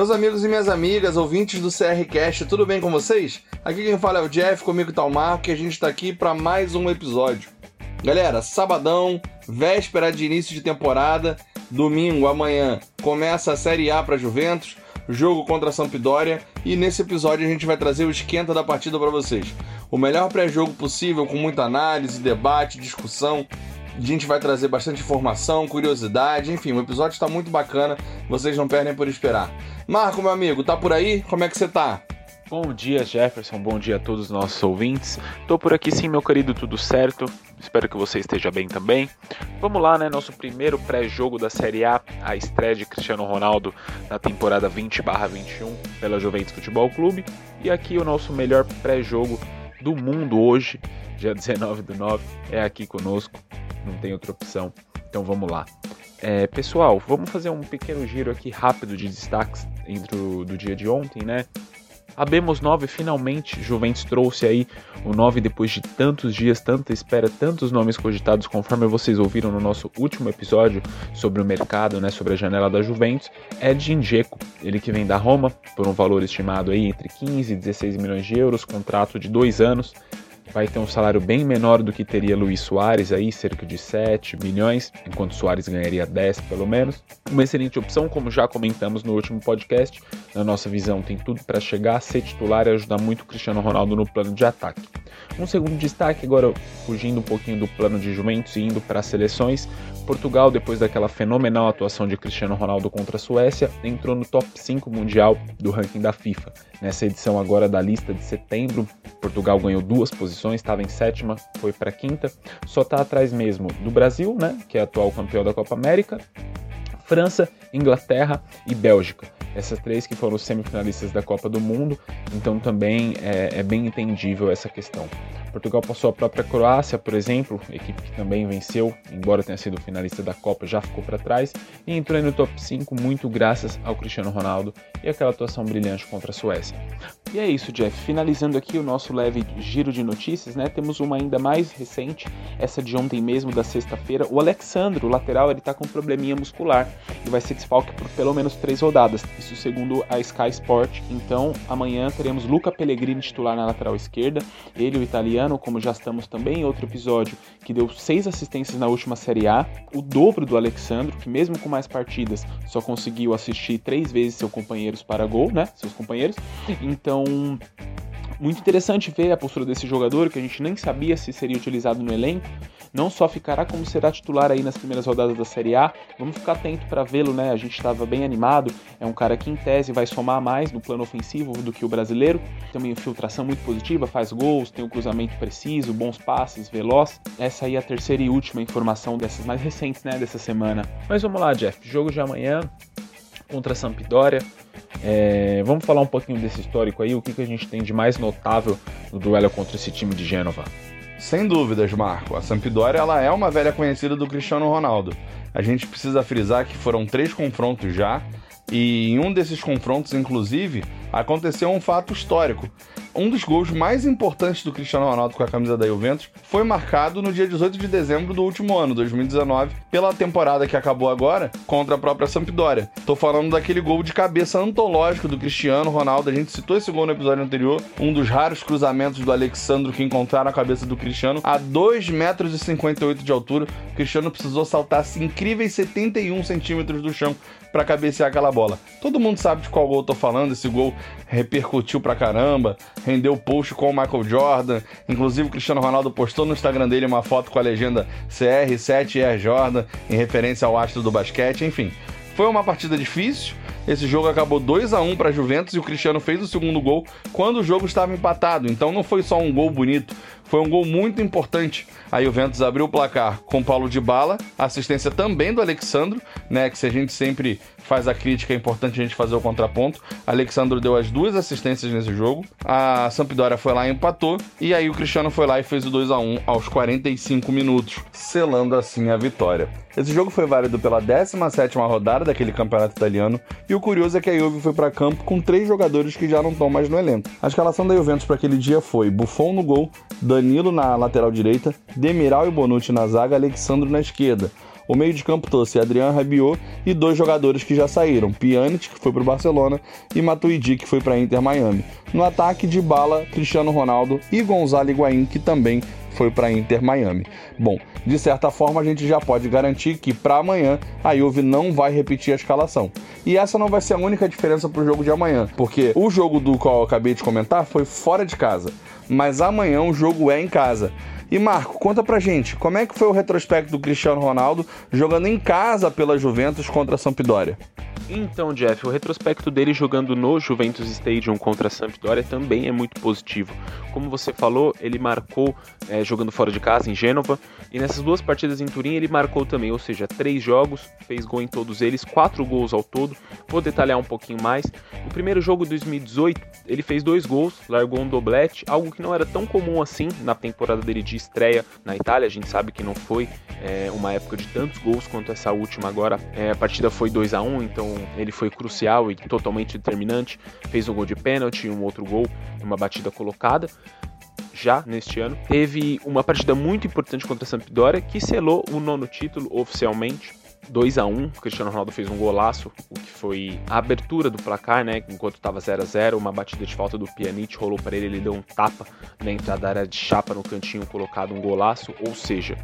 Meus amigos e minhas amigas, ouvintes do CRCast, tudo bem com vocês? Aqui quem fala é o Jeff, comigo tá o Marco e a gente tá aqui para mais um episódio. Galera, sabadão, véspera de início de temporada, domingo, amanhã, começa a Série A para Juventus, jogo contra a Sampdoria e nesse episódio a gente vai trazer o esquenta da partida para vocês. O melhor pré-jogo possível, com muita análise, debate, discussão. A gente vai trazer bastante informação, curiosidade, enfim, o episódio está muito bacana, vocês não perdem por esperar. Marco, meu amigo, tá por aí? Como é que você tá? Bom dia, Jefferson. Bom dia a todos os nossos ouvintes. Tô por aqui sim, meu querido, tudo certo. Espero que você esteja bem também. Vamos lá, né? Nosso primeiro pré-jogo da Série A, a estreia de Cristiano Ronaldo na temporada 20/21 pela Juventus Futebol Clube. E aqui o nosso melhor pré-jogo do mundo hoje, dia 19 do 9, é aqui conosco. Não tem outra opção. Então vamos lá. É, pessoal, vamos fazer um pequeno giro aqui rápido de destaques dentro do dia de ontem, né? Abemos 9 finalmente, Juventus trouxe aí o 9 depois de tantos dias, tanta espera, tantos nomes cogitados, conforme vocês ouviram no nosso último episódio sobre o mercado, né, sobre a janela da Juventus, é Dzeko, ele que vem da Roma por um valor estimado aí entre 15 e 16 milhões de euros, contrato de dois anos, vai ter um salário bem menor do que teria Luiz Soares aí, cerca de 7 milhões, enquanto Soares ganharia 10 pelo menos. Uma excelente opção, como já comentamos no último podcast, na nossa visão tem tudo para chegar, ser titular e ajudar muito o Cristiano Ronaldo no plano de ataque. Um segundo destaque, agora fugindo um pouquinho do plano de Juventus e indo para as seleções, Portugal, depois daquela fenomenal atuação de Cristiano Ronaldo contra a Suécia, entrou no top 5 mundial do ranking da FIFA. Nessa edição agora da lista de setembro, Portugal ganhou duas posições, estava em sétima, foi para quinta, só está atrás mesmo do Brasil, né, que é atual campeão da Copa América, França, Inglaterra e Bélgica. Essas três que foram semifinalistas da Copa do Mundo, então também é, é bem entendível essa questão. Portugal passou a própria Croácia, por exemplo, equipe que também venceu, embora tenha sido finalista da Copa, já ficou para trás e entrou no top 5 muito graças ao Cristiano Ronaldo e aquela atuação brilhante contra a Suécia. E é isso, Jeff. Finalizando aqui o nosso leve giro de notícias, né? Temos uma ainda mais recente, essa de ontem mesmo, da sexta-feira. O Alexandre, o lateral, ele tá com um probleminha muscular e vai ser desfalque por pelo menos três rodadas. Isso segundo a Sky Sport. Então, amanhã teremos Luca Pellegrini titular na lateral esquerda, ele, o italiano como já estamos também em outro episódio, que deu seis assistências na última Série A, o dobro do Alexandro, que mesmo com mais partidas só conseguiu assistir três vezes seus companheiros para gol, né? Seus companheiros. Então, muito interessante ver a postura desse jogador, que a gente nem sabia se seria utilizado no elenco não só ficará como será titular aí nas primeiras rodadas da Série A. Vamos ficar atento para vê-lo, né? A gente estava bem animado. É um cara que em tese vai somar mais no plano ofensivo do que o brasileiro. Tem uma infiltração muito positiva, faz gols, tem um cruzamento preciso, bons passes, veloz. Essa aí é a terceira e última informação dessas mais recentes, né, dessa semana. Mas vamos lá, Jeff. Jogo de amanhã contra a Sampdoria. É, vamos falar um pouquinho desse histórico aí, o que, que a gente tem de mais notável no duelo contra esse time de Gênova. Sem dúvidas, Marco. A Sampdoria ela é uma velha conhecida do Cristiano Ronaldo. A gente precisa frisar que foram três confrontos já, e em um desses confrontos, inclusive, aconteceu um fato histórico um dos gols mais importantes do Cristiano Ronaldo com a camisa da Juventus foi marcado no dia 18 de dezembro do último ano, 2019, pela temporada que acabou agora contra a própria Sampdoria. Tô falando daquele gol de cabeça antológico do Cristiano Ronaldo. A gente citou esse gol no episódio anterior, um dos raros cruzamentos do Alexandro que encontraram a cabeça do Cristiano a 2,58 metros 58 de altura. O Cristiano precisou saltar incríveis 71 centímetros do chão para cabecear aquela bola. Todo mundo sabe de qual gol eu tô falando, esse gol repercutiu pra caramba, rendeu post com o Michael Jordan, inclusive o Cristiano Ronaldo postou no Instagram dele uma foto com a legenda CR7 Air Jordan, em referência ao astro do basquete, enfim. Foi uma partida difícil, esse jogo acabou 2 a 1 para a Juventus e o Cristiano fez o segundo gol quando o jogo estava empatado. Então não foi só um gol bonito, foi um gol muito importante. A Juventus abriu o placar com Paulo de Bala, assistência também do Alexandro, né? Que se a gente sempre faz a crítica, é importante a gente fazer o contraponto. Alexandro deu as duas assistências nesse jogo. A Sampdoria foi lá e empatou. E aí o Cristiano foi lá e fez o 2 a 1 aos 45 minutos, selando assim a vitória. Esse jogo foi válido pela 17ª rodada daquele campeonato italiano, e o curioso é que a Juve foi para campo com três jogadores que já não estão mais no elenco. A escalação da Juventus para aquele dia foi Buffon no gol, Danilo na lateral direita, Demiral e Bonucci na zaga, Alexandro na esquerda. O meio de campo trouxe Adriano Rabiot e dois jogadores que já saíram, Pjanic, que foi para o Barcelona, e Matuidi, que foi para Inter Miami. No ataque, de bala, Cristiano Ronaldo e Gonzalo Higuaín, que também foi para Inter Miami. Bom, de certa forma a gente já pode garantir que para amanhã a Juve não vai repetir a escalação. E essa não vai ser a única diferença para o jogo de amanhã, porque o jogo do qual eu acabei de comentar foi fora de casa, mas amanhã o jogo é em casa. E Marco, conta pra gente, como é que foi o retrospecto do Cristiano Ronaldo jogando em casa pela Juventus contra a Sampdoria? Então, Jeff, o retrospecto dele jogando no Juventus Stadium contra a Sampdoria também é muito positivo. Como você falou, ele marcou é, jogando fora de casa em Gênova e nessas duas partidas em Turim ele marcou também, ou seja, três jogos, fez gol em todos eles, quatro gols ao todo. Vou detalhar um pouquinho mais. No primeiro jogo de 2018, ele fez dois gols, largou um doblete, algo que não era tão comum assim na temporada dele de estreia na Itália. A gente sabe que não foi é, uma época de tantos gols quanto essa última agora. É, a partida foi 2 a 1 então ele foi crucial e totalmente determinante. Fez um gol de pênalti, um outro gol, uma batida colocada. Já neste ano, teve uma partida muito importante contra a Sampdoria que selou o nono título oficialmente. 2 a 1 o Cristiano Ronaldo fez um golaço, o que foi a abertura do placar, né? Enquanto estava 0 a 0 uma batida de falta do Pjanic rolou para ele, ele deu um tapa na entrada da área de chapa no cantinho, colocado um golaço, ou seja,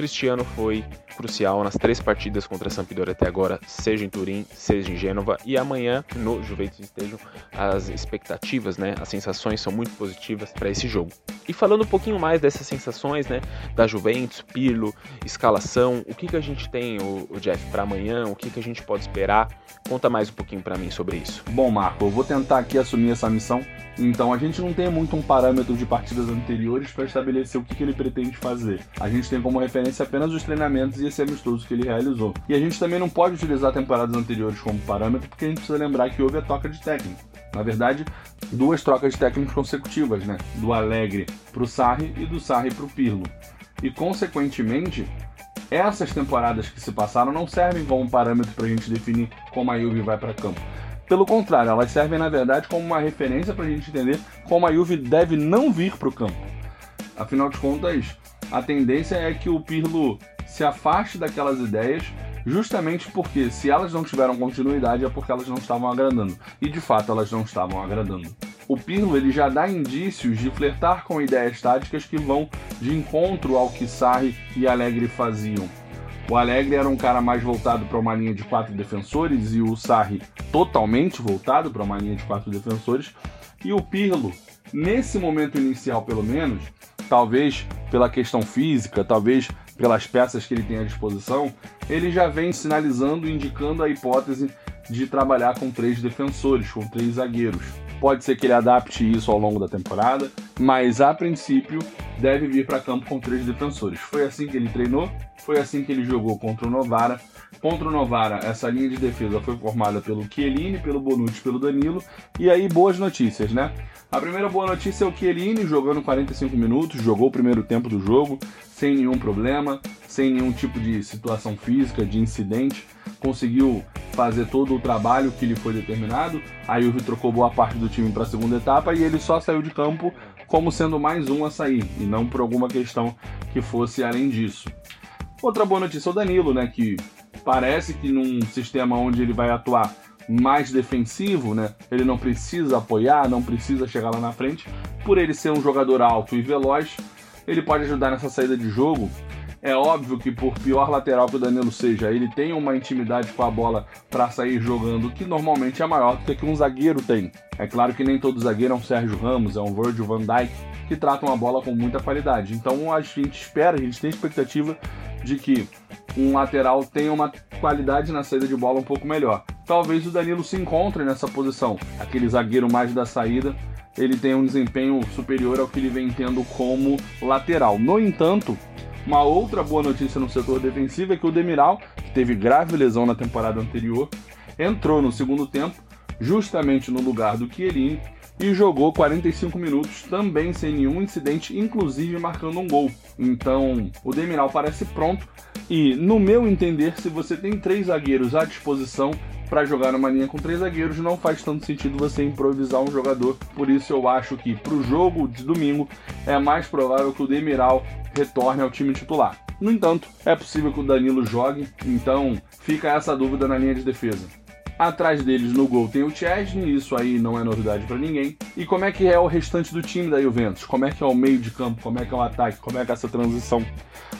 Cristiano foi crucial nas três partidas contra a Sampdoria até agora, seja em Turim, seja em Gênova e amanhã no Juventus Stadium. As expectativas, né, as sensações são muito positivas para esse jogo. E falando um pouquinho mais dessas sensações, né, da Juventus, Pirlo, escalação, o que que a gente tem, o, o Jeff, para amanhã, o que que a gente pode esperar? Conta mais um pouquinho para mim sobre isso. Bom, Marco, eu vou tentar aqui assumir essa missão. Então, a gente não tem muito um parâmetro de partidas anteriores para estabelecer o que, que ele pretende fazer. A gente tem como referência apenas os treinamentos e esse amistoso que ele realizou. E a gente também não pode utilizar temporadas anteriores como parâmetro, porque a gente precisa lembrar que houve a troca de técnico. Na verdade, duas trocas de técnicos consecutivas, né? Do Alegre para o Sarri e do Sarri para o Pirlo. E, consequentemente, essas temporadas que se passaram não servem como parâmetro para a gente definir como a Juve vai para campo. Pelo contrário, elas servem na verdade como uma referência para a gente entender como a Juve deve não vir para o campo. Afinal de contas, a tendência é que o Pirlo se afaste daquelas ideias, justamente porque se elas não tiveram continuidade é porque elas não estavam agradando. E de fato elas não estavam agradando. O Pirlo ele já dá indícios de flertar com ideias táticas que vão de encontro ao que Sarri e Alegre faziam. O Alegre era um cara mais voltado para uma linha de quatro defensores e o Sarri totalmente voltado para uma linha de quatro defensores. E o Pirlo, nesse momento inicial pelo menos, talvez pela questão física, talvez pelas peças que ele tem à disposição, ele já vem sinalizando, indicando a hipótese de trabalhar com três defensores, com três zagueiros. Pode ser que ele adapte isso ao longo da temporada, mas a princípio deve vir para campo com três defensores. Foi assim que ele treinou, foi assim que ele jogou contra o Novara. Contra o Novara, essa linha de defesa foi formada pelo Chiellini, pelo Bonucci, pelo Danilo. E aí, boas notícias, né? A primeira boa notícia é o Chiellini jogando 45 minutos, jogou o primeiro tempo do jogo sem nenhum problema, sem nenhum tipo de situação física, de incidente, conseguiu fazer todo o trabalho que lhe foi determinado. A Juve trocou boa parte do time para a segunda etapa e ele só saiu de campo como sendo mais um a sair, e não por alguma questão que fosse além disso. Outra boa notícia é o Danilo, né, que parece que num sistema onde ele vai atuar mais defensivo, né? Ele não precisa apoiar, não precisa chegar lá na frente. Por ele ser um jogador alto e veloz, ele pode ajudar nessa saída de jogo. É óbvio que por pior lateral que o Danilo seja, ele tem uma intimidade com a bola para sair jogando que normalmente é maior do que um zagueiro tem. É claro que nem todo zagueiro é um Sérgio Ramos, é um Virgil van Dijk que tratam a bola com muita qualidade. Então a gente espera, a gente tem expectativa de que um lateral tenha uma qualidade na saída de bola um pouco melhor. Talvez o Danilo se encontre nessa posição, aquele zagueiro mais da saída, ele tem um desempenho superior ao que ele vem tendo como lateral. No entanto, uma outra boa notícia no setor defensivo é que o Demiral, que teve grave lesão na temporada anterior, entrou no segundo tempo, justamente no lugar do Chiellini, e jogou 45 minutos também sem nenhum incidente, inclusive marcando um gol. Então, o Demiral parece pronto e, no meu entender, se você tem três zagueiros à disposição, para jogar numa linha com três zagueiros não faz tanto sentido você improvisar um jogador. Por isso eu acho que para o jogo de domingo é mais provável que o Demiral retorne ao time titular. No entanto, é possível que o Danilo jogue, então fica essa dúvida na linha de defesa. Atrás deles no gol tem o Chesney, isso aí não é novidade para ninguém. E como é que é o restante do time da Juventus? Como é que é o meio de campo? Como é que é o ataque? Como é que é essa transição?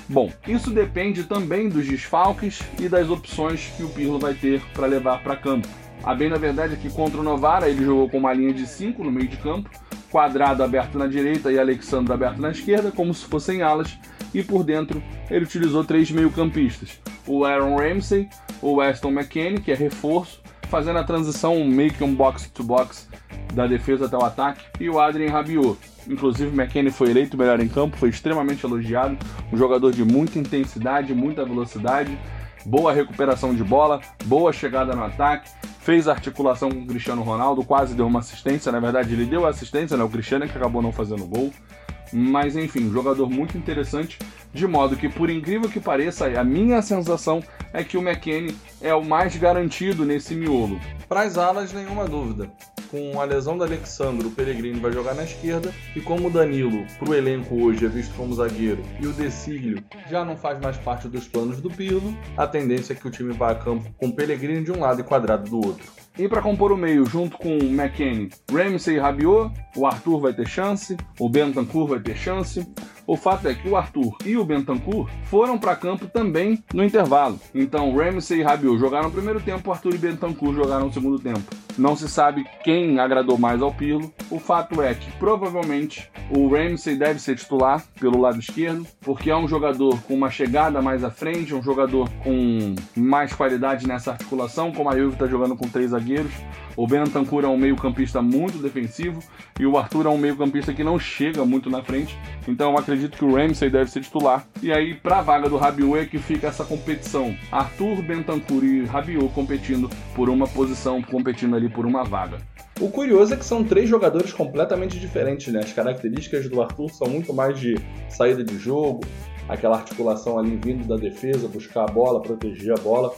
Bom, isso depende também dos desfalques e das opções que o Pirlo vai ter para levar para campo. A bem na verdade é que contra o Novara ele jogou com uma linha de 5 no meio de campo, quadrado aberto na direita e Alexandre aberto na esquerda, como se fossem alas, e por dentro ele utilizou três meio-campistas: o Aaron Ramsey, o Weston McKennie, que é reforço, fazendo a transição meio que um box-to-box da defesa até o ataque, e o Adrien Rabiot. Inclusive, McKennie foi eleito melhor em campo, foi extremamente elogiado, um jogador de muita intensidade, muita velocidade, boa recuperação de bola, boa chegada no ataque, fez articulação com o Cristiano Ronaldo, quase deu uma assistência, na verdade ele deu assistência, né? o Cristiano é que acabou não fazendo gol. Mas enfim, jogador muito interessante, de modo que, por incrível que pareça, a minha sensação é que o McKennie é o mais garantido nesse miolo. Para as alas, nenhuma dúvida. Com a lesão do Alexandre, o Pellegrini vai jogar na esquerda. E como o Danilo, para o elenco hoje, é visto como zagueiro, e o Decílio já não faz mais parte dos planos do Pirlo, a tendência é que o time vá a campo com o Pellegrini de um lado e Quadrado do outro. E para compor o meio, junto com o McKennie, Ramsey e Rabiot, o Arthur vai ter chance, o Bentancur vai ter chance. O fato é que o Arthur e o Bentancur foram para campo também no intervalo. Então, Ramsey e Rabiot jogaram no primeiro tempo, o Arthur e Bentancur jogaram no segundo tempo. Não se sabe quem agradou mais ao Pirlo. O fato é que provavelmente o Ramsey deve ser titular pelo lado esquerdo, porque é um jogador com uma chegada mais à frente, um jogador com mais qualidade nessa articulação, como a Juve está jogando com três zagueiros. O Bentancur é um meio-campista muito defensivo e o Arthur é um meio-campista que não chega muito na frente. Então eu acredito que o Ramsey deve ser titular. E aí, para a vaga do Rabiot é que fica essa competição. Arthur, Bentancur e Rabiot competindo por uma posição, competindo ali por uma vaga. O curioso é que são três jogadores completamente diferentes, né? As características do Arthur são muito mais de saída de jogo, aquela articulação ali vindo da defesa, buscar a bola, proteger a bola.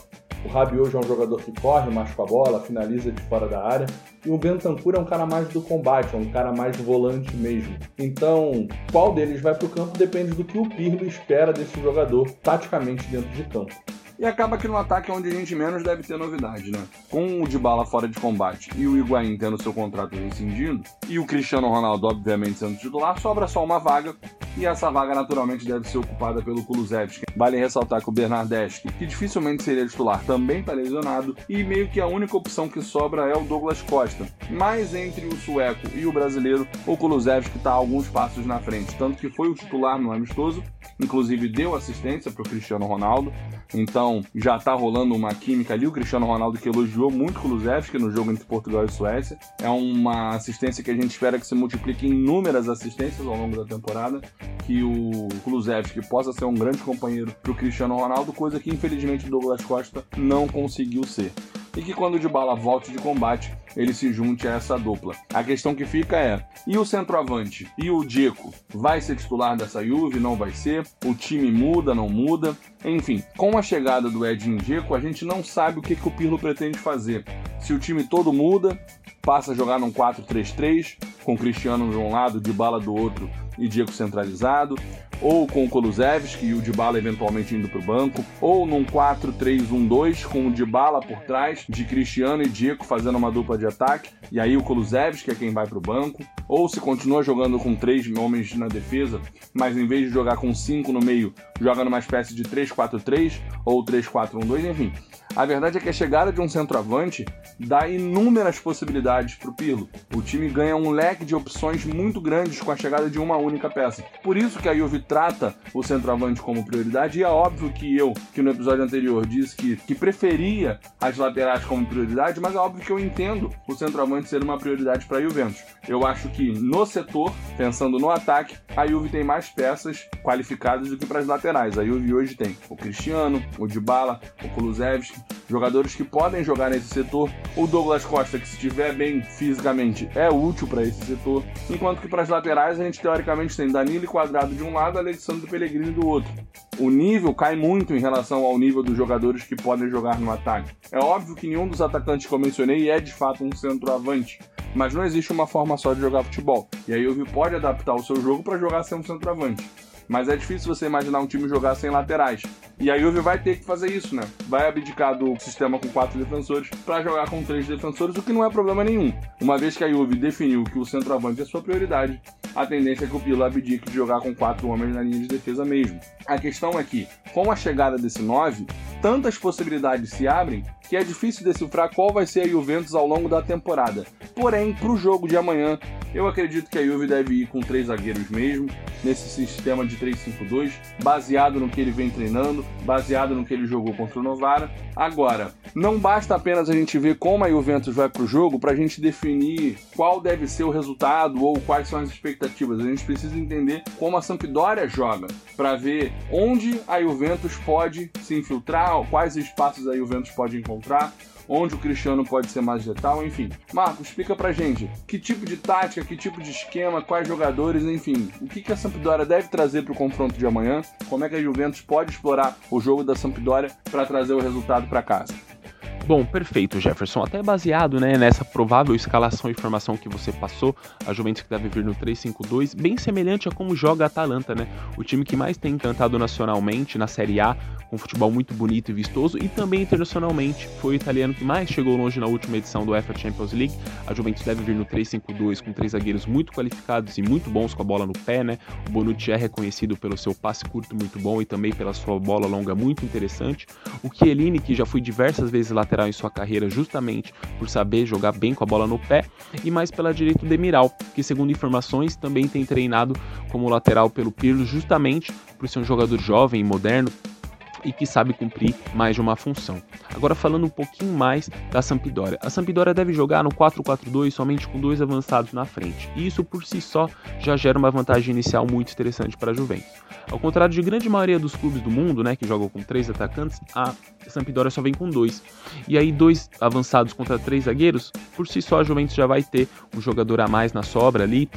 O Rabiot já é um jogador que corre com a bola, finaliza de fora da área. E o Bentancur é um cara mais do combate, é um cara mais volante mesmo. Então, qual deles vai para o campo depende do que o Pirlo espera desse jogador taticamente dentro de campo. E acaba que no ataque é onde a gente menos deve ter novidade, né? Com o de bala fora de combate e o Higuaín tendo seu contrato rescindido, e o Cristiano Ronaldo, obviamente, sendo titular, sobra só uma vaga, e essa vaga naturalmente deve ser ocupada pelo Kulusevski. Vale ressaltar que o Bernardeschi, que dificilmente seria titular, também está lesionado, e meio que a única opção que sobra é o Douglas Costa. Mas entre o sueco e o brasileiro, o Kulusevski está alguns passos na frente, tanto que foi o titular no amistoso, inclusive deu assistência para o Cristiano Ronaldo, então já tá rolando uma química ali. O Cristiano Ronaldo que elogiou muito o Kulusevski no jogo entre Portugal e Suécia. É uma assistência que a gente espera que se multiplique em inúmeras assistências ao longo da temporada. Que o Kulusevski possa ser um grande companheiro pro Cristiano Ronaldo, coisa que infelizmente o Douglas Costa não conseguiu ser e que quando o Dybala volte de combate, ele se junte a essa dupla. A questão que fica é, e o centroavante? E o Diego? Vai ser titular dessa Juve? Não vai ser? O time muda, não muda? Enfim, com a chegada do Edin Dzeko, a gente não sabe o que, que o Pirlo pretende fazer. Se o time todo muda, passa a jogar num 4-3-3, com Cristiano de um lado, Dybala do outro e Diego centralizado, ou com o Kulusevski e o Dybala eventualmente indo para o banco, ou num 4-3-1-2 com o Dybala por trás, de Cristiano e Diego fazendo uma dupla de ataque, e aí o Kulusevski é quem vai para o banco, ou se continua jogando com três homens na defesa, mas em vez de jogar com cinco no meio, joga numa espécie de 3-4-3 ou 3-4-1-2, enfim. A verdade é que a chegada de um centroavante dá inúmeras possibilidades para o Pirlo. O time ganha um leque de opções muito grandes com a chegada de uma única peça. Por isso que a Juve trata o centroavante como prioridade, e é óbvio que eu, que no episódio anterior disse que, que preferia as laterais como prioridade, mas é óbvio que eu entendo o centroavante ser uma prioridade para a Juventus. Eu acho que no setor, pensando no ataque, a Juve tem mais peças qualificadas do que para as laterais. A Juve hoje tem o Cristiano, o Dybala, o Kulusevski, jogadores que podem jogar nesse setor. O Douglas Costa, que se estiver bem fisicamente, é útil para esse setor. Enquanto que para as laterais a gente teoricamente tem Danilo Quadrado de um lado, Alexandre Pellegrini do outro. O nível cai muito em relação ao nível dos jogadores que podem jogar no ataque. É óbvio que nenhum dos atacantes que eu mencionei é de fato um centroavante, mas não existe uma forma só de jogar futebol. E aí o Rio pode adaptar o seu jogo para jogar sem um centroavante. Mas é difícil você imaginar um time jogar sem laterais. E a Juve vai ter que fazer isso, né? Vai abdicar do sistema com quatro defensores para jogar com três defensores, o que não é problema nenhum. Uma vez que a Juve definiu que o centroavante é sua prioridade, a tendência é que o Pilo abdique de jogar com quatro homens na linha de defesa mesmo. A questão é que, com a chegada desse 9, tantas possibilidades se abrem que é difícil decifrar qual vai ser a Juventus ao longo da temporada. Porém, para o jogo de amanhã, eu acredito que a Juve deve ir com três zagueiros mesmo, nesse sistema de 3-5-2, baseado no que ele vem treinando, baseado no que ele jogou contra o Novara. Agora, não basta apenas a gente ver como a Juventus vai para o jogo para a gente definir qual deve ser o resultado ou quais são as expectativas. A gente precisa entender como a Sampdoria joga para ver onde a Juventus pode se infiltrar, quais espaços a Juventus pode encontrar onde o Cristiano pode ser mais letal, enfim. Marcos, explica pra gente que tipo de tática, que tipo de esquema, quais jogadores, enfim, o que, que a Sampdoria deve trazer para o confronto de amanhã, como é que a Juventus pode explorar o jogo da Sampdoria para trazer o resultado para casa. Bom, perfeito, Jefferson. Até baseado né, nessa provável escalação e formação que você passou, a Juventus que deve vir no 3-5-2, bem semelhante a como joga a Atalanta, né? O time que mais tem encantado nacionalmente na Série A, com futebol muito bonito e vistoso, e também internacionalmente. Foi o italiano que mais chegou longe na última edição do UEFA Champions League. A Juventus deve vir no 3-5-2 com três zagueiros muito qualificados e muito bons com a bola no pé, né? O Bonucci é reconhecido pelo seu passe curto muito bom e também pela sua bola longa muito interessante. O Chiellini, que já foi diversas vezes lateral lateral em sua carreira justamente por saber jogar bem com a bola no pé, e mais pela direita o Demiral, que segundo informações também tem treinado como lateral pelo Pirlo justamente por ser um jogador jovem e moderno e que sabe cumprir mais de uma função. Agora falando um pouquinho mais da Sampdoria. A Sampdoria deve jogar no 4-4-2 somente com dois avançados na frente. E isso por si só já gera uma vantagem inicial muito interessante para a Juventus. Ao contrário de grande maioria dos clubes do mundo, né, que jogam com três atacantes, a Sampdoria só vem com dois. E aí dois avançados contra três zagueiros, por si só a Juventus já vai ter um jogador a mais na sobra ali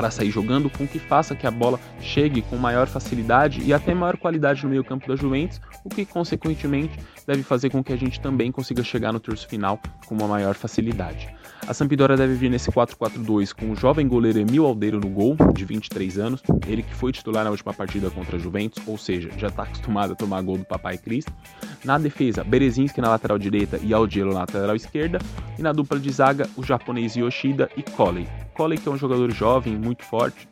para sair jogando com que faça que a bola chegue com maior facilidade e até maior qualidade no meio campo da Juventus, o que consequentemente deve fazer com que a gente também consiga chegar no terço final com uma maior facilidade. A Sampdoria deve vir nesse 4-4-2 com o jovem goleiro Emil Aldeiro no gol, de 23 anos, ele que foi titular na última partida contra a Juventus, ou seja, já está acostumado a tomar gol do Papai Cristo. Na defesa, Berezinski na lateral direita e Aldiero na lateral esquerda, e na dupla de zaga, o japonês Yoshida e Coley. Coley que é um jogador jovem, muito forte,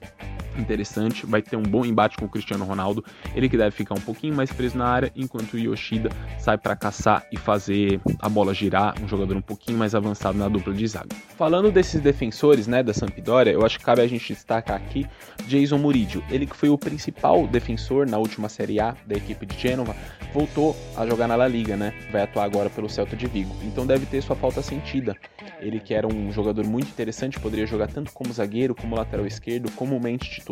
interessante, vai ter um bom embate com o Cristiano Ronaldo. Ele que deve ficar um pouquinho mais preso na área, enquanto o Yoshida sai para caçar e fazer a bola girar, um jogador um pouquinho mais avançado na dupla de zaga. Falando desses defensores, né, da Sampdoria, eu acho que cabe a gente destacar aqui Jason Muridio, ele que foi o principal defensor na última Série A da equipe de Genova, voltou a jogar na La Liga, né? Vai atuar agora pelo Celta de Vigo. Então deve ter sua falta sentida. Ele que era um jogador muito interessante, poderia jogar tanto como zagueiro, como lateral esquerdo, comumente titular,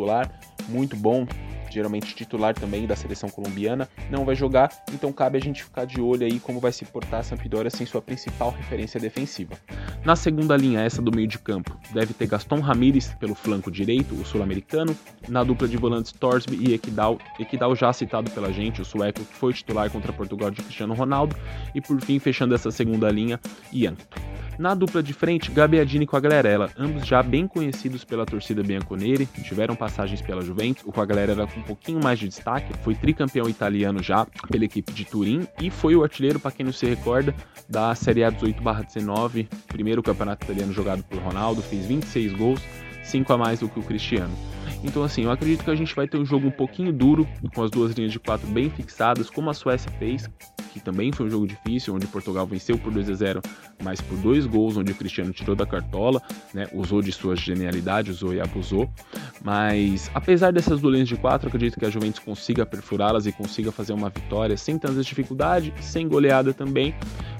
muito bom, geralmente titular também da seleção colombiana, não vai jogar, então cabe a gente ficar de olho aí como vai se portar a Sampdoria sem sua principal referência defensiva. Na segunda linha, essa do meio de campo, deve ter Gaston Ramírez pelo flanco direito, o sul-americano, na dupla de volantes Torsby e Equidal, Equidal já citado pela gente, o sueco que foi titular contra Portugal de Cristiano Ronaldo, e por fim fechando essa segunda linha, Ianto. Na dupla de frente, Gabiadini com a Glarella, ambos já bem conhecidos pela torcida bianconeri, tiveram passagens pela Juventus, o Quagliarella com um pouquinho mais de destaque, foi tricampeão italiano já pela equipe de Turim e foi o artilheiro, para quem não se recorda, da Série A 18/19, primeiro campeonato italiano jogado por Ronaldo, fez 26 gols, 5 a mais do que o Cristiano. Então, assim, eu acredito que a gente vai ter um jogo um pouquinho duro, com as duas linhas de quatro bem fixadas, como a Suécia fez, que também foi um jogo difícil, onde Portugal venceu por 2 a 0, mas por dois gols, onde o Cristiano tirou da cartola, né, usou de sua genialidade, usou e abusou. Mas apesar dessas duas linhas de quatro, acredito que a Juventus consiga perfurá-las e consiga fazer uma vitória sem tantas dificuldade, sem goleada também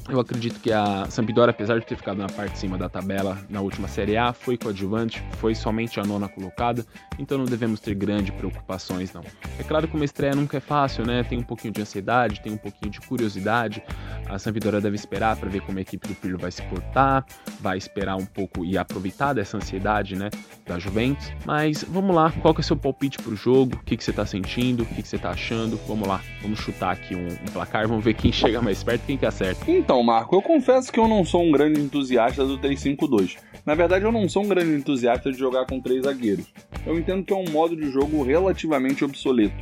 Eu acredito que a Sampdoria, apesar de ter ficado na parte de cima da tabela na última Série A, foi coadjuvante, foi somente a nona colocada, então não devemos ter grandes preocupações não. É claro que uma estreia nunca é fácil, né? Tem um pouquinho de ansiedade, tem um pouquinho de curiosidade. A Sampdoria deve esperar para ver como a equipe do Pirlo vai se portar, vai esperar um pouco e aproveitar dessa ansiedade, né, da Juventus. Mas vamos lá, qual que é o seu palpite pro jogo? O que, que você tá sentindo? O que, que você tá achando? Vamos lá, vamos chutar aqui um, um placar, vamos ver quem chega mais perto, quem que acerta. Então, então, Marco, eu confesso que eu não sou um grande entusiasta do 3-5-2. Na verdade, eu não sou um grande entusiasta de jogar com três zagueiros. Eu entendo que é um modo de jogo relativamente obsoleto.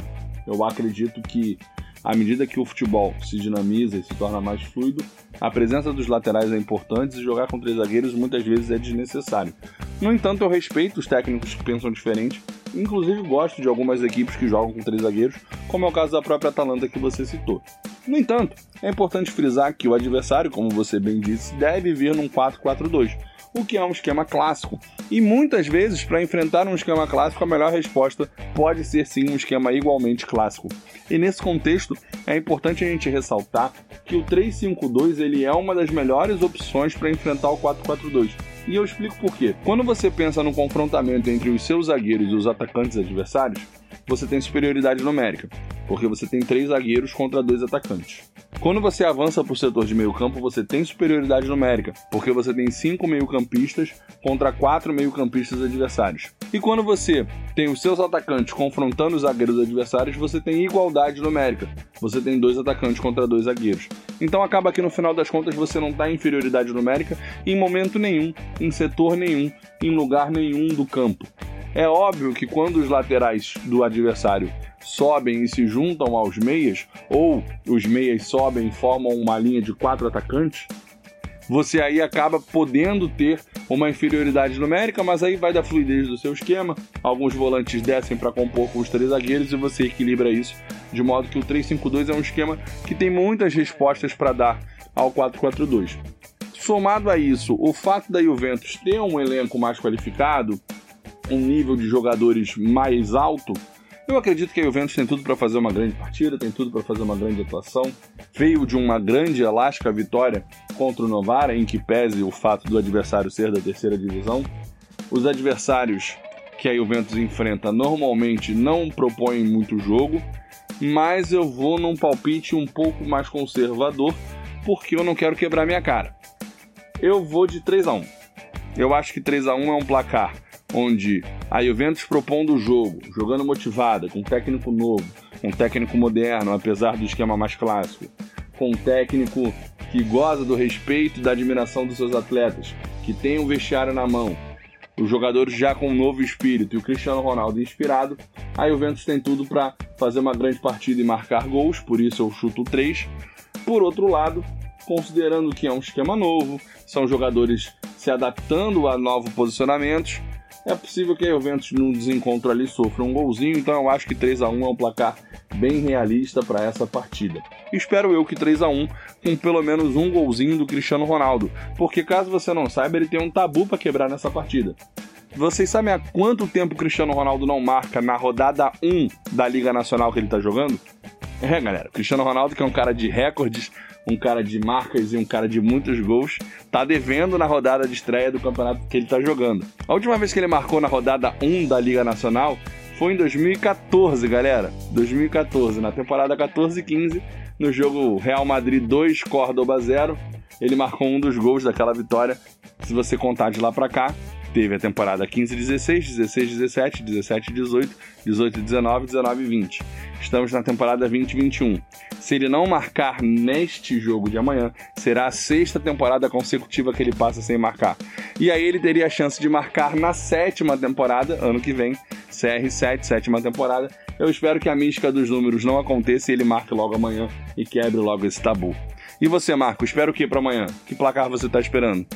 Eu acredito que, à medida que o futebol se dinamiza e se torna mais fluido, a presença dos laterais é importante e jogar com três zagueiros muitas vezes é desnecessário. No entanto, eu respeito os técnicos que pensam diferente, inclusive gosto de algumas equipes que jogam com três zagueiros, como é o caso da própria Atalanta que você citou. No entanto, é importante frisar que o adversário, como você bem disse, deve vir num 4-4-2, o que é um esquema clássico. E muitas vezes, para enfrentar um esquema clássico, a melhor resposta pode ser sim um esquema igualmente clássico. E nesse contexto, é importante a gente ressaltar que o 3-5-2 ele é uma das melhores opções para enfrentar o 4-4-2. E eu explico por quê. Quando você pensa no confrontamento entre os seus zagueiros e os atacantes adversários, você tem superioridade numérica, porque você tem três zagueiros contra dois atacantes. Quando você avança para o setor de meio campo, você tem superioridade numérica, porque você tem cinco meio-campistas contra quatro meio-campistas adversários. E quando você tem os seus atacantes confrontando os zagueiros adversários, você tem igualdade numérica. Você tem dois atacantes contra dois zagueiros. Então acaba que no final das contas você não está em inferioridade numérica em momento nenhum, em setor nenhum, em lugar nenhum do campo. É óbvio que quando os laterais do adversário sobem e se juntam aos meias, ou os meias sobem e formam uma linha de quatro atacantes, você aí acaba podendo ter uma inferioridade numérica, mas aí vai da fluidez do seu esquema. Alguns volantes descem para compor com os três zagueiros e você equilibra isso de modo que o 3-5-2 é um esquema que tem muitas respostas para dar ao 4-4-2. Somado a isso, o fato da Juventus ter um elenco mais qualificado, um nível de jogadores mais alto, eu acredito que a Juventus tem tudo para fazer uma grande partida, tem tudo para fazer uma grande atuação. Veio de uma grande elástica vitória contra o Novara, em que pese o fato do adversário ser da terceira divisão. Os adversários que a Juventus enfrenta normalmente não propõem muito jogo, mas eu vou num palpite um pouco mais conservador, porque eu não quero quebrar minha cara. Eu vou de 3 a 1. Eu acho que 3 a 1 é um placar onde a Juventus propondo o jogo, jogando motivada, com um técnico novo, um técnico moderno, apesar do esquema mais clássico, com um técnico que goza do respeito e da admiração dos seus atletas, que tem um vestiário na mão, os jogadores já com um novo espírito e o Cristiano Ronaldo inspirado, a Juventus tem tudo para fazer uma grande partida e marcar gols, por isso eu chuto 3. Por outro lado, considerando que é um esquema novo, são jogadores se adaptando a novos posicionamentos, é possível que a Juventus no desencontro ali sofra um golzinho, então eu acho que 3 a 1 é um placar bem realista para essa partida. Espero eu que 3 a 1 com pelo menos um golzinho do Cristiano Ronaldo, porque caso você não saiba, ele tem um tabu para quebrar nessa partida. Vocês sabem há quanto tempo o Cristiano Ronaldo não marca na rodada 1 da Liga Nacional que ele está jogando? É, galera, o Cristiano Ronaldo, que é um cara de recordes, um cara de marcas e um cara de muitos gols, tá devendo na rodada de estreia do campeonato que ele tá jogando. A última vez que ele marcou na rodada 1 da Liga Nacional foi em 2014, galera. 2014, na temporada 14 e 15, no jogo Real Madrid 2, Córdoba 0. Ele marcou um dos gols daquela vitória. Se você contar de lá para cá, teve a temporada 15-16, 16-17, 17-18, 18-19, 19-20. Estamos na temporada 20-21. Se ele não marcar neste jogo de amanhã, será a sexta temporada consecutiva que ele passa sem marcar. E aí ele teria a chance de marcar na sétima temporada, ano que vem, CR7, sétima temporada. Eu espero que a mística dos números não aconteça e ele marque logo amanhã e quebre logo esse tabu. E você, Marco, espera o que para amanhã? Que placar você está esperando?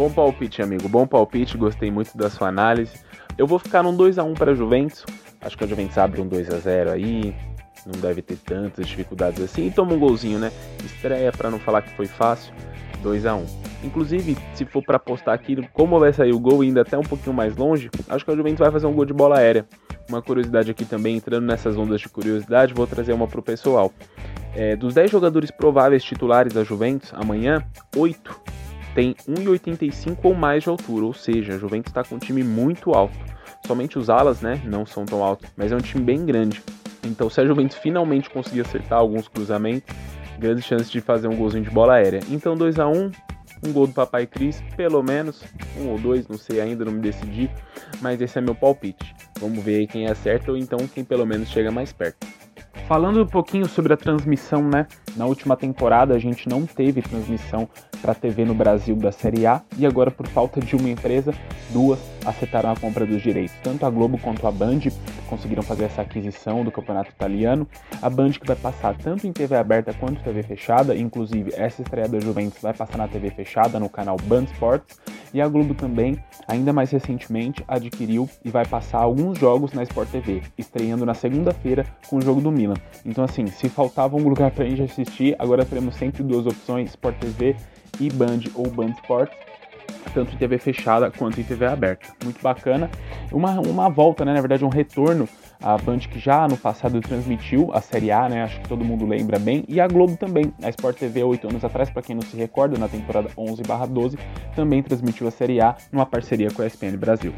Bom palpite, amigo. Bom palpite. Gostei muito da sua análise. Eu vou ficar num 2 a 1 para a Juventus. Acho que a Juventus abre um 2 a 0 aí. Não deve ter tantas dificuldades assim. E toma um golzinho, né? Estreia para não falar que foi fácil. 2 a 1 Inclusive, se for para apostar aqui, como vai sair o gol ainda até um pouquinho mais longe, acho que a Juventus vai fazer um gol de bola aérea. uma curiosidade aqui também, entrando nessas ondas de curiosidade, vou trazer uma pro pessoal. É, dos 10 jogadores prováveis titulares da Juventus, amanhã, 8 tem 1,85 ou mais de altura, ou seja, a Juventus está com um time muito alto. Somente os alas, né, não são tão altos, mas é um time bem grande. Então, se a Juventus finalmente conseguir acertar alguns cruzamentos, grandes chances de fazer um golzinho de bola aérea. Então, 2 a 1 um gol do Papai Cris, pelo menos, um ou dois, não sei ainda, não me decidi, mas esse é meu palpite. Vamos ver quem acerta ou então quem pelo menos chega mais perto. Falando um pouquinho sobre a transmissão, né? Na última temporada a gente não teve transmissão para TV no Brasil da Série A e agora por falta de uma empresa, duas acertaram a compra dos direitos. Tanto a Globo quanto a Band conseguiram fazer essa aquisição do campeonato italiano. A Band que vai passar tanto em TV aberta quanto TV fechada, inclusive essa estreia da Juventus vai passar na TV fechada no canal Band Sports. E a Globo também, ainda mais recentemente, adquiriu e vai passar alguns jogos na Sport TV, estreando na segunda-feira com o jogo do Milan. Então assim, se faltava um lugar para a gente assistir, agora teremos sempre duas opções, Sport TV e Band ou Band Sports, tanto em TV fechada quanto em TV aberta. Muito bacana. Uma, uma volta, né? na verdade, um retorno a Band que já no passado transmitiu a Série A, né? Acho que todo mundo lembra bem. E a Globo também. A Sport TV, oito anos atrás, para quem não se recorda, na temporada 11/12, também transmitiu a Série A numa parceria com a ESPN Brasil.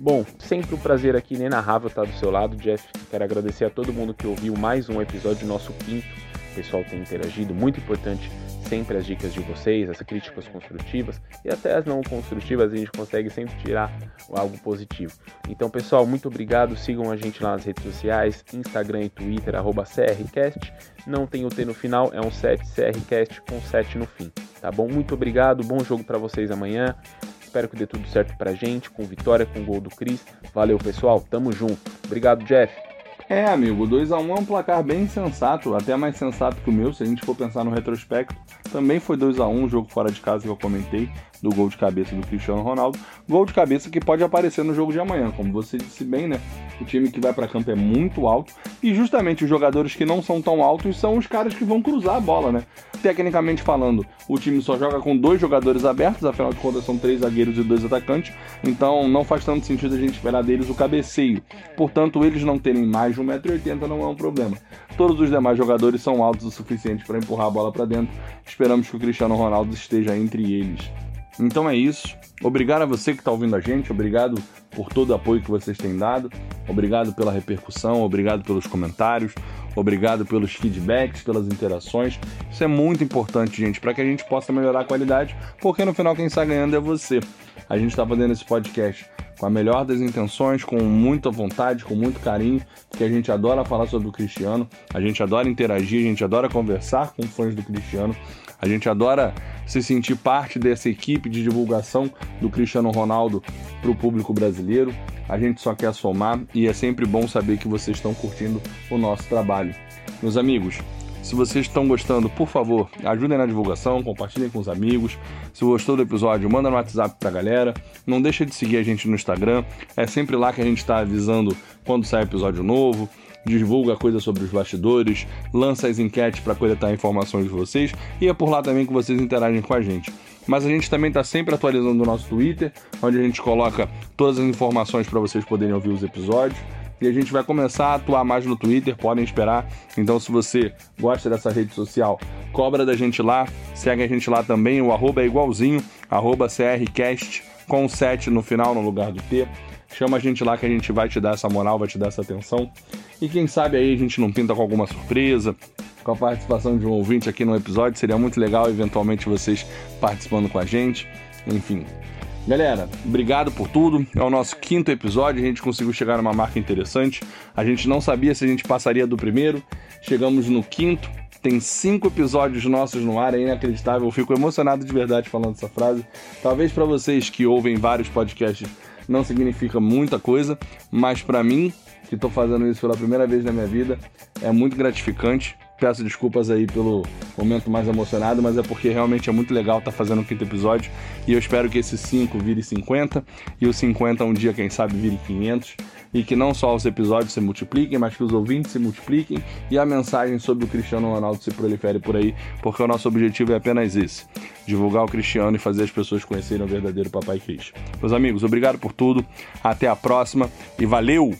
Bom, sempre um prazer aqui inenarrável estar do seu lado, Jeff. Quero agradecer a todo mundo que ouviu mais um episódio, nosso quinto. Pessoal tem interagido, muito importante sempre as dicas de vocês, as críticas construtivas e até as não construtivas a gente consegue sempre tirar algo positivo. Então, pessoal, muito obrigado. Sigam a gente lá nas redes sociais, Instagram e Twitter, CRCast. Não tem o T no final, é um 7 CRCast com 7 no fim. Tá bom? Muito obrigado, bom jogo para vocês amanhã. Espero que dê tudo certo pra gente, com vitória, com gol do Cris. Valeu, pessoal. Tamo junto. Obrigado, Jeff. É, amigo, 2 a 1 um é um placar bem sensato, até mais sensato que o meu, se a gente for pensar no retrospecto. Também foi 2 a 1 um, jogo fora de casa que eu comentei, do gol de cabeça do Cristiano Ronaldo. Gol de cabeça que pode aparecer no jogo de amanhã, como você disse bem, né? O time que vai para campo é muito alto e justamente os jogadores que não são tão altos são os caras que vão cruzar a bola, né? Tecnicamente falando, o time só joga com dois jogadores abertos, afinal de contas são três zagueiros e dois atacantes, então não faz tanto sentido a gente esperar deles o cabeceio. Portanto, eles não terem mais de 1,80m não é um problema. Todos os demais jogadores são altos o suficiente para empurrar a bola para dentro. Esperamos que o Cristiano Ronaldo esteja entre eles. Então é isso. Obrigado a você que está ouvindo a gente, obrigado por todo o apoio que vocês têm dado, obrigado pela repercussão, obrigado pelos comentários, obrigado pelos feedbacks, pelas interações. Isso é muito importante, gente, para que a gente possa melhorar a qualidade, porque no final quem está ganhando é você. A gente está fazendo esse podcast com a melhor das intenções, com muita vontade, com muito carinho, porque a gente adora falar sobre o Cristiano, a gente adora interagir, a gente adora conversar com fãs do Cristiano, a gente adora se sentir parte dessa equipe de divulgação do Cristiano Ronaldo para o público brasileiro. A gente só quer somar e é sempre bom saber que vocês estão curtindo o nosso trabalho. Meus amigos, se vocês estão gostando, por favor, ajudem na divulgação, compartilhem com os amigos. Se gostou do episódio, manda no WhatsApp pra galera. Não deixa de seguir a gente no Instagram. É sempre lá que a gente está avisando quando sai episódio novo divulga coisas sobre os bastidores, lança as enquetes para coletar informações de vocês e é por lá também que vocês interagem com a gente. Mas a gente também está sempre atualizando o nosso Twitter, onde a gente coloca todas as informações para vocês poderem ouvir os episódios e a gente vai começar a atuar mais no Twitter, podem esperar. Então, se você gosta dessa rede social, cobra da gente lá, segue a gente lá também. O arroba é igualzinho, arroba CRCast com 7 no final, no lugar do T. Chama a gente lá que a gente vai te dar essa moral, vai te dar essa atenção. E quem sabe aí a gente não pinta com alguma surpresa, com a participação de um ouvinte aqui no episódio. Seria muito legal, eventualmente, vocês participando com a gente. Enfim, Galera, obrigado por tudo. É o nosso quinto episódio. A gente conseguiu chegar numa marca interessante. A gente não sabia se a gente passaria do primeiro. Chegamos no quinto. Tem cinco episódios nossos no ar, é inacreditável. Eu fico emocionado de verdade falando essa frase. Talvez para vocês que ouvem vários podcasts não significa muita coisa, mas para mim, que estou fazendo isso pela primeira vez na minha vida, é muito gratificante. Peço desculpas aí pelo momento mais emocionado, mas é porque realmente é muito legal estar tá fazendo o quinto episódio e eu espero que esse 5 vire 50 e o 50 um dia, quem sabe, vire 500 e que não só os episódios se multipliquem, mas que os ouvintes se multipliquem e a mensagem sobre o Cristiano Ronaldo se prolifere por aí, porque o nosso objetivo é apenas esse: divulgar o Cristiano e fazer as pessoas conhecerem o verdadeiro Papai Cris. Meus amigos, obrigado por tudo, até a próxima e valeu!